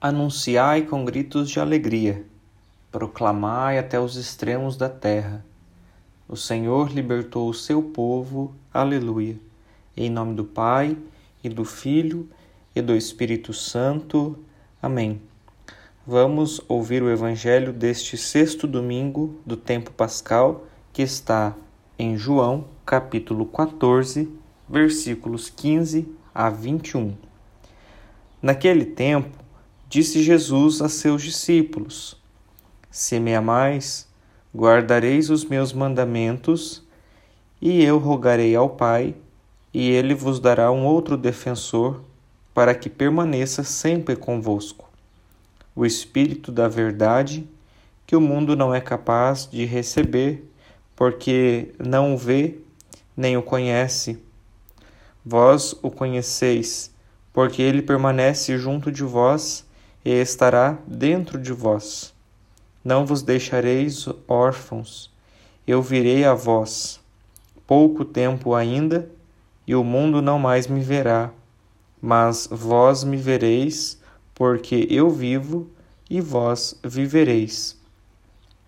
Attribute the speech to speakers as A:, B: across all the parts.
A: Anunciai com gritos de alegria, proclamai até os extremos da terra. O Senhor libertou o seu povo. Aleluia. Em nome do Pai, e do Filho, e do Espírito Santo. Amém. Vamos ouvir o Evangelho deste sexto domingo do tempo pascal, que está em João, capítulo 14, versículos 15 a 21. Naquele tempo, Disse Jesus a seus discípulos: Se me amais, guardareis os meus mandamentos, e eu rogarei ao Pai, e ele vos dará um outro defensor, para que permaneça sempre convosco. O Espírito da Verdade, que o mundo não é capaz de receber, porque não o vê nem o conhece. Vós o conheceis, porque ele permanece junto de vós e estará dentro de vós. Não vos deixareis órfãos, eu virei a vós. Pouco tempo ainda, e o mundo não mais me verá, mas vós me vereis, porque eu vivo e vós vivereis.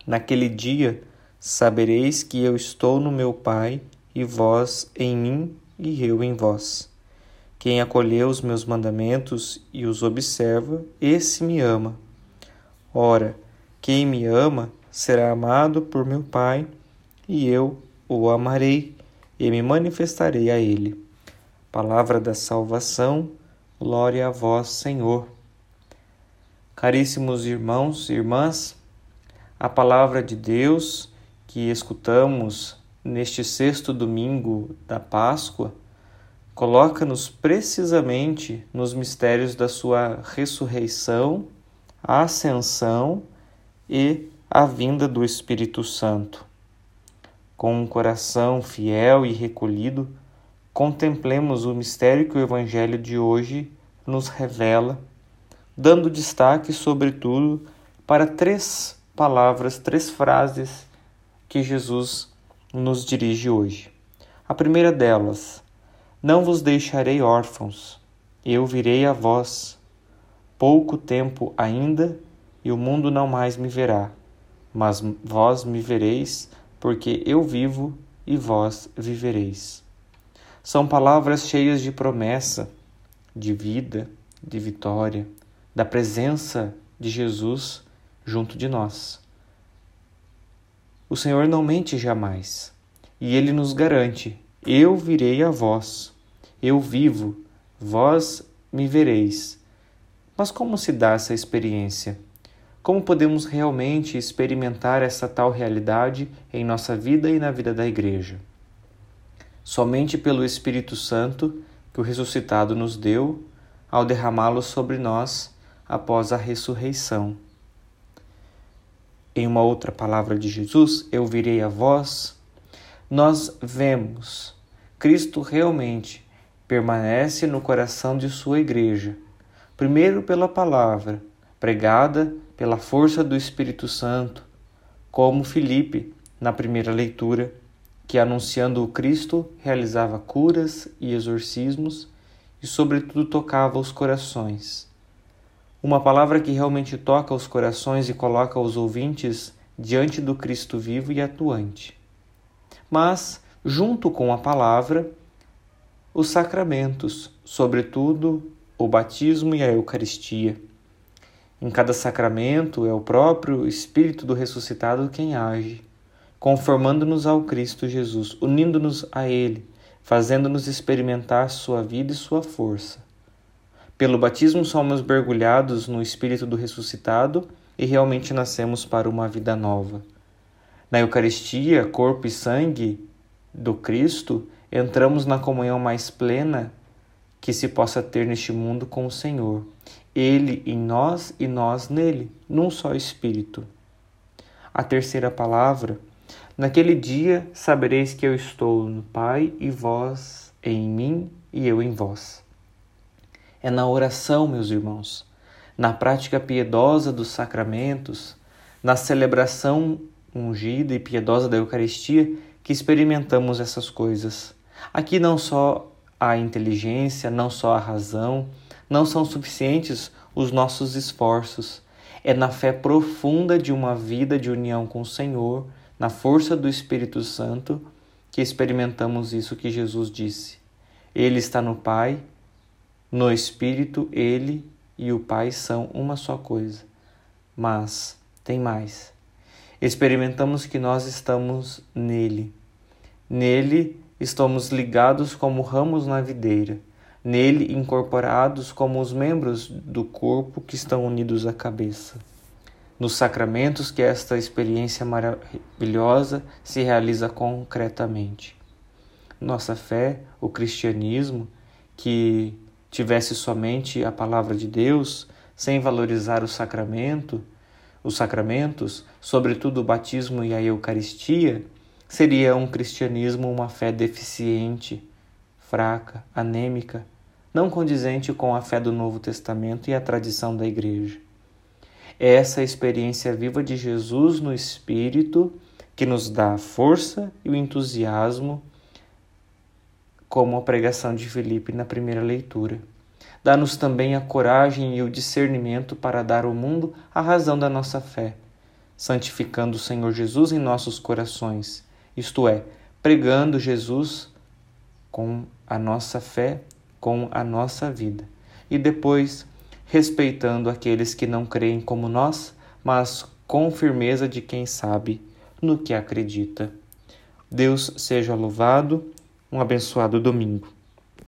A: Naquele dia sabereis que eu estou no meu Pai, e vós em mim, e eu em vós. Quem acolheu os meus mandamentos e os observa, esse me ama. Ora, quem me ama será amado por meu Pai, e eu o amarei e me manifestarei a ele. Palavra da salvação, glória a vós, Senhor. Caríssimos irmãos e irmãs, a palavra de Deus que escutamos neste sexto domingo da Páscoa coloca-nos precisamente nos mistérios da sua ressurreição, ascensão e a vinda do Espírito Santo. Com um coração fiel e recolhido, contemplemos o mistério que o Evangelho de hoje nos revela, dando destaque, sobretudo, para três palavras, três frases que Jesus nos dirige hoje. A primeira delas, não vos deixarei órfãos, eu virei a vós. Pouco tempo ainda, e o mundo não mais me verá, mas vós me vereis, porque eu vivo e vós vivereis. São palavras cheias de promessa, de vida, de vitória, da presença de Jesus junto de nós. O Senhor não mente jamais, e ele nos garante eu virei a vós. Eu vivo, vós me vereis. Mas como se dá essa experiência? Como podemos realmente experimentar essa tal realidade em nossa vida e na vida da Igreja? Somente pelo Espírito Santo que o ressuscitado nos deu ao derramá-lo sobre nós após a ressurreição. Em uma outra palavra de Jesus, eu virei a vós nós vemos Cristo realmente permanece no coração de sua igreja, primeiro pela palavra, pregada pela força do Espírito Santo, como Filipe na primeira leitura, que anunciando o Cristo realizava curas e exorcismos e, sobretudo, tocava os corações. Uma palavra que realmente toca os corações e coloca os ouvintes diante do Cristo vivo e atuante mas, junto com a palavra, os sacramentos, sobretudo o batismo e a Eucaristia. Em cada sacramento é o próprio Espírito do ressuscitado quem age, conformando-nos ao Cristo Jesus, unindo-nos a Ele, fazendo-nos experimentar sua vida e sua força. Pelo batismo somos mergulhados no Espírito do ressuscitado e realmente nascemos para uma vida nova. Na Eucaristia, corpo e sangue do Cristo, entramos na comunhão mais plena que se possa ter neste mundo com o Senhor. Ele em nós e nós nele, num só Espírito. A terceira palavra: Naquele dia sabereis que eu estou no Pai e vós em mim e eu em vós. É na oração, meus irmãos, na prática piedosa dos sacramentos, na celebração ungida e piedosa da Eucaristia que experimentamos essas coisas. Aqui não só a inteligência, não só a razão, não são suficientes os nossos esforços. É na fé profunda de uma vida de união com o Senhor, na força do Espírito Santo, que experimentamos isso que Jesus disse. Ele está no Pai, no Espírito, ele e o Pai são uma só coisa. Mas tem mais. Experimentamos que nós estamos nele. Nele estamos ligados como ramos na videira nele incorporados como os membros do corpo que estão unidos à cabeça. Nos sacramentos que esta experiência maravilhosa se realiza concretamente. Nossa fé, o cristianismo, que tivesse somente a palavra de Deus, sem valorizar o sacramento, os sacramentos, sobretudo o batismo e a Eucaristia, seria um cristianismo uma fé deficiente, fraca, anêmica, não condizente com a fé do Novo Testamento e a tradição da Igreja. É essa experiência viva de Jesus no Espírito que nos dá a força e o entusiasmo, como a pregação de Filipe na primeira leitura. Dá-nos também a coragem e o discernimento para dar ao mundo a razão da nossa fé, santificando o Senhor Jesus em nossos corações, isto é, pregando Jesus com a nossa fé, com a nossa vida. E depois, respeitando aqueles que não creem como nós, mas com firmeza de quem sabe no que acredita. Deus seja louvado. Um abençoado domingo.